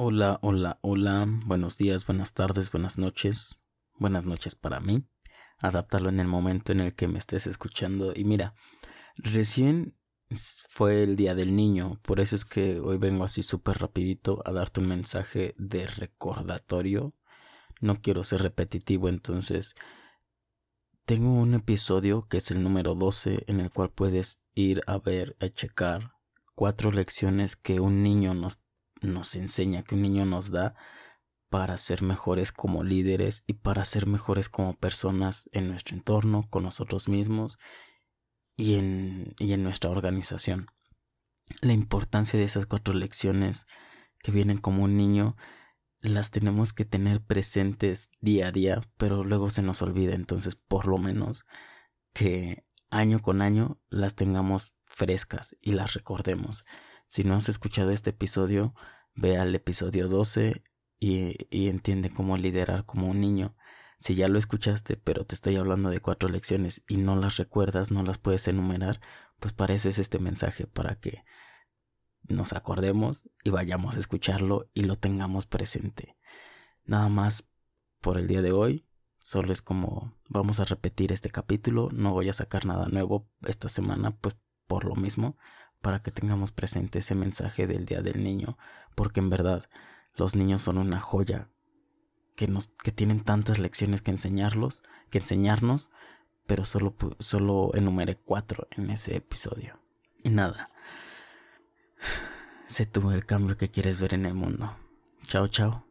Hola, hola, hola, buenos días, buenas tardes, buenas noches, buenas noches para mí. Adáptalo en el momento en el que me estés escuchando. Y mira, recién fue el día del niño, por eso es que hoy vengo así súper rapidito a darte un mensaje de recordatorio. No quiero ser repetitivo, entonces tengo un episodio que es el número 12 en el cual puedes ir a ver, a checar cuatro lecciones que un niño nos nos enseña, que un niño nos da para ser mejores como líderes y para ser mejores como personas en nuestro entorno, con nosotros mismos y en, y en nuestra organización. La importancia de esas cuatro lecciones que vienen como un niño las tenemos que tener presentes día a día, pero luego se nos olvida, entonces por lo menos que año con año las tengamos frescas y las recordemos. Si no has escuchado este episodio, ve al episodio 12 y, entiende cómo liderar como un niño. Si ya lo escuchaste, pero te estoy hablando de cuatro lecciones y no las recuerdas, no las puedes enumerar, pues para eso es este mensaje, para que nos acordemos y vayamos a escucharlo y lo tengamos presente. Nada más por el día de hoy, solo es como vamos a repetir este capítulo, no voy a sacar nada nuevo esta semana, pues por lo mismo, para que tengamos presente ese mensaje del Día del Niño, porque en verdad los niños son una joya que, nos, que tienen tantas lecciones que enseñarlos, que enseñarnos, pero solo, solo enumeré cuatro en ese episodio. Y nada, sé tú el cambio que quieres ver en el mundo. Chao, chao.